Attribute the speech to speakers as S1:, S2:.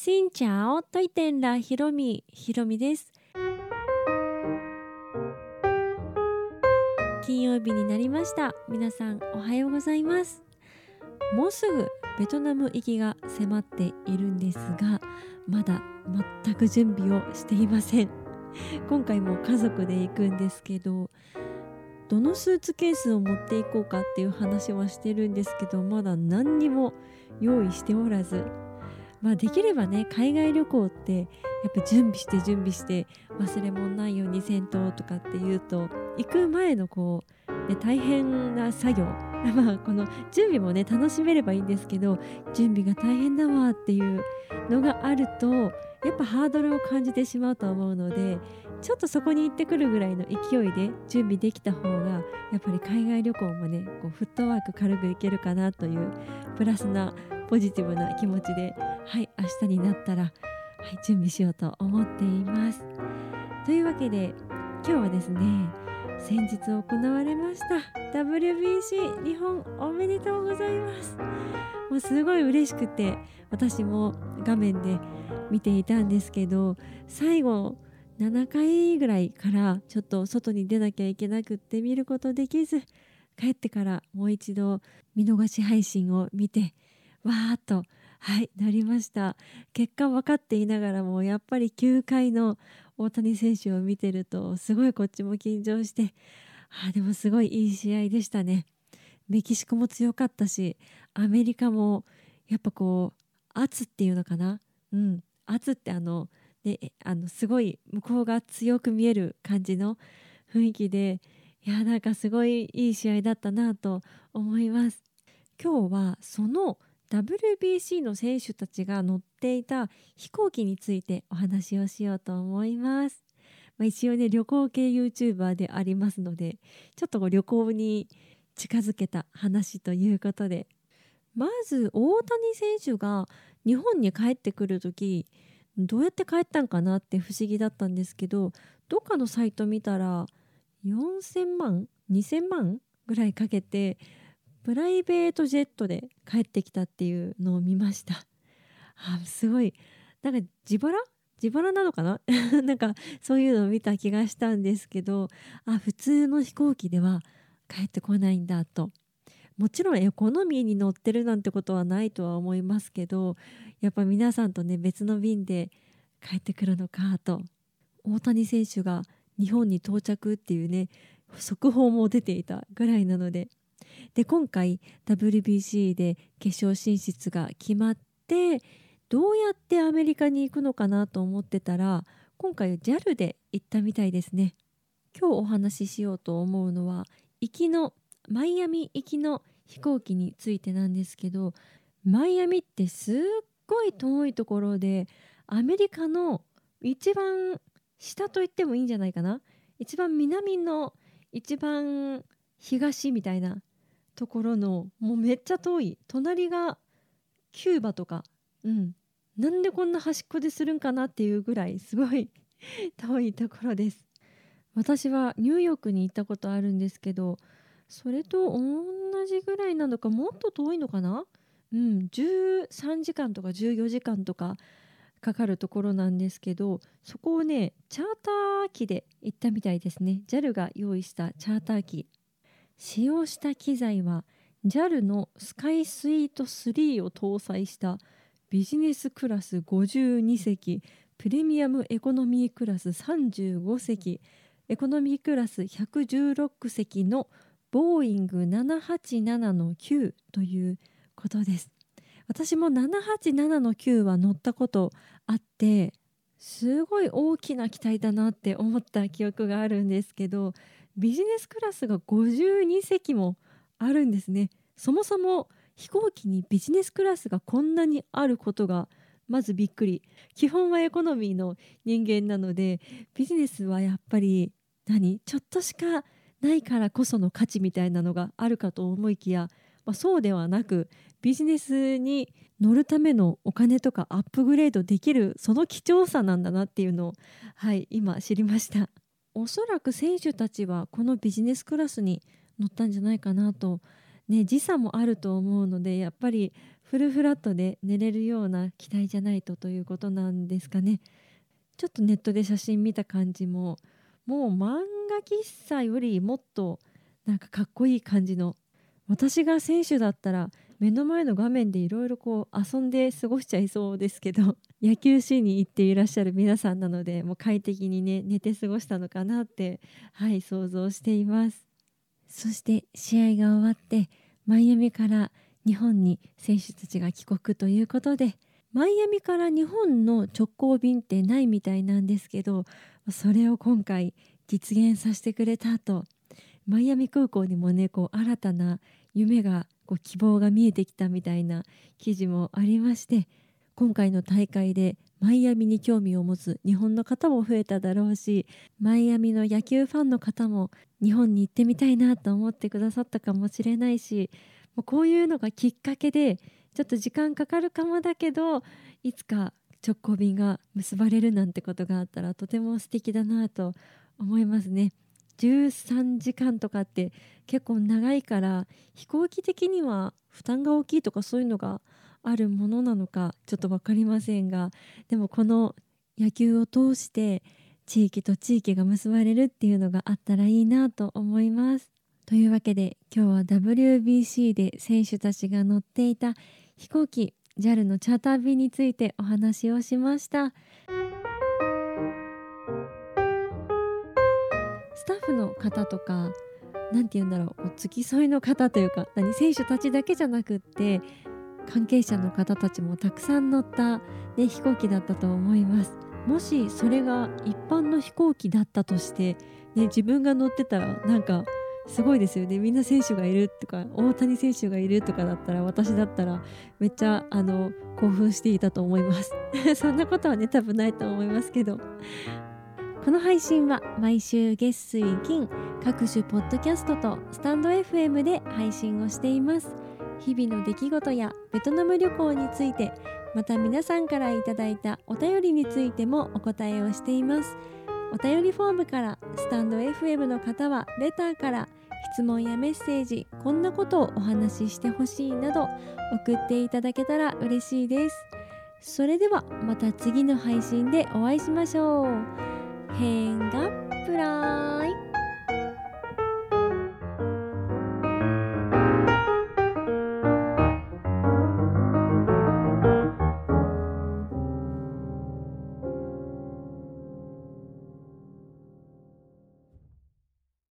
S1: しんちゃおといてんらひろみひろみです。金曜日になりました。皆さんおはようございます。もうすぐベトナム行きが迫っているんですがまだ全く準備をしていません。今回も家族で行くんですけどどのスーツケースを持っていこうかっていう話はしてるんですけどまだ何にも用意しておらずまあできればね海外旅行ってやっぱ準備して準備して忘れ物ないようにせんととかっていうと行く前のこう、ね、大変な作業。まあこの準備もね楽しめればいいんですけど準備が大変だわっていうのがあるとやっぱハードルを感じてしまうと思うのでちょっとそこに行ってくるぐらいの勢いで準備できた方がやっぱり海外旅行もねこうフットワーク軽くいけるかなというプラスなポジティブな気持ちではい明日になったら、はい、準備しようと思っています。というわけで今日はですね先日行われました WBC 日本おめでとうございますもうすごい嬉しくて私も画面で見ていたんですけど最後7回ぐらいからちょっと外に出なきゃいけなくって見ることできず帰ってからもう一度見逃し配信を見てわーっとはいなりました。結果分かっていながらもやっぱり9回の大谷選手を見てるとすごいこっちも緊張してあでもすごいいい試合でしたね。メキシコも強かったしアメリカもやっぱこう圧っていうのかな？うん。圧ってあのねあのすごい向こうが強く見える感じの雰囲気でいやなんかすごいいい試合だったなと思います。今日はその WBC の選手たちが乗っていた飛行機についてお話をしようと思います。まあ、一応ね旅行系 YouTuber でありますのでちょっと旅行に近づけた話ということでまず大谷選手が日本に帰ってくる時どうやって帰ったんかなって不思議だったんですけどどっかのサイト見たら4000万2000万ぐらいかけてプライベートジェットで帰ってきたっていうのを見ました。あすごい。なんか自腹？自腹なのかな？なんかそういうのを見た気がしたんですけどあ普通の飛行機では帰ってこないんだと。もちろんエコノミーに乗ってるなんてことはないとは思いますけどやっぱ皆さんとね別の便で帰ってくるのかと。大谷選手が日本に到着っていうね速報も出ていたぐらいなのでで今回 WBC で決勝進出が決まってどうやってアメリカに行くのかなと思ってたら今回 JAL で行ったみたいですね。今日お話ししようと思うのは行きのマイアミ行きの飛行機についてなんですけどマイアミってすっごい遠いところでアメリカの一番下と言ってもいいんじゃないかな。一番南の一番東みたいなところのもうめっちゃ遠い。隣がキューバとか。うん。なんでこんな端っこでするんかなっていうぐらいすごい 遠いところです。私はニューヨークに行ったことあるんですけどそれと同じぐらいなのかもっと遠いのかな？うん。13時間とか14時間とかかかるところなんですけどそこをねチャーター機で行ったみたいですね。JAL が用意したチャーター機。使用した機材は JAL のスカイスイート3を搭載したビジネスクラス52席プレミアムエコノミークラス35席エコノミークラス116席のボーイング787の9ということです。私も787の9は乗ったことあってすごい大きな機体だなって思った記憶があるんですけどビジネスクラスが52席もあるんですね。そもそも飛行機にビジネスクラスがこんなにあることがまずびっくり。基本はエコノミーの人間なのでビジネスはやっぱり何？ちょっとしかないからこその価値みたいなのがあるかと思いきや、まあ、そうではなくビジネスに乗るためのお金とかアップグレードできるその貴重さなんだなっていうのをはい今知りました。おそらく選手たちはこのビジネスクラスに乗ったんじゃないかなと、ね、時差もあると思うのでやっぱりフルフラットで寝れるような機体じゃないとということなんですかね。ちょっとネットで写真見た感じももう漫画喫茶よりもっとなんかかっこいい感じの私が選手だったら目の前の画面でいろいろこう遊んで過ごしちゃいそうですけど。野球しに行っていらっしゃる皆さんなのでもう快適にね寝て過ごしたのかなってはい想像しています。そして試合が終わってマイアミから日本に選手たちが帰国ということでマイアミから日本の直行便ってないみたいなんですけどそれを今回実現させてくれたと。マイアミ空港にもねこう新たな夢がこう希望が見えてきたみたいな記事もありまして今回の大会でマイアミに興味を持つ日本の方も増えただろうしマイアミの野球ファンの方も日本に行ってみたいなと思ってくださったかもしれないしもうこういうのがきっかけでちょっと時間かかるかもだけどいつか直行便が結ばれるなんてことがあったらとても素敵だなと思いますね。13時間とかって結構長いから飛行機的には負担が大きいとかそういうのがあるものなのかちょっと分かりませんがでもこの野球を通して地域と地域が結ばれるっていうのがあったらいいなと思います。というわけで今日は WBC で選手たちが乗っていた飛行機 JAL のチャーター便についてお話をしました。スタッフの方とか何て言うんだろうお付き添いの方というか何選手たちだけじゃなくって関係者の方たちもたくさん乗った、ね、飛行機だったと思います。もしそれが一般の飛行機だったとして、ね、自分が乗ってたらなんかすごいですよね。みんな選手がいるとか大谷選手がいるとかだったら私だったらめっちゃあの興奮していたと思います。そんなことはね多分ないと思いますけど。この配信は毎週月水金各種ポッドキャストとスタンド FM で配信をしています。日々の出来事やベトナム旅行についてまた皆さんからいただいたお便りについてもお答えをしています。お便りフォームからスタンド FM の方はレターから質問やメッセージこんなことをお話ししてほしいなど送っていただけたら嬉しいです。それではまた次の配信でお会いしましょう。変がプラン。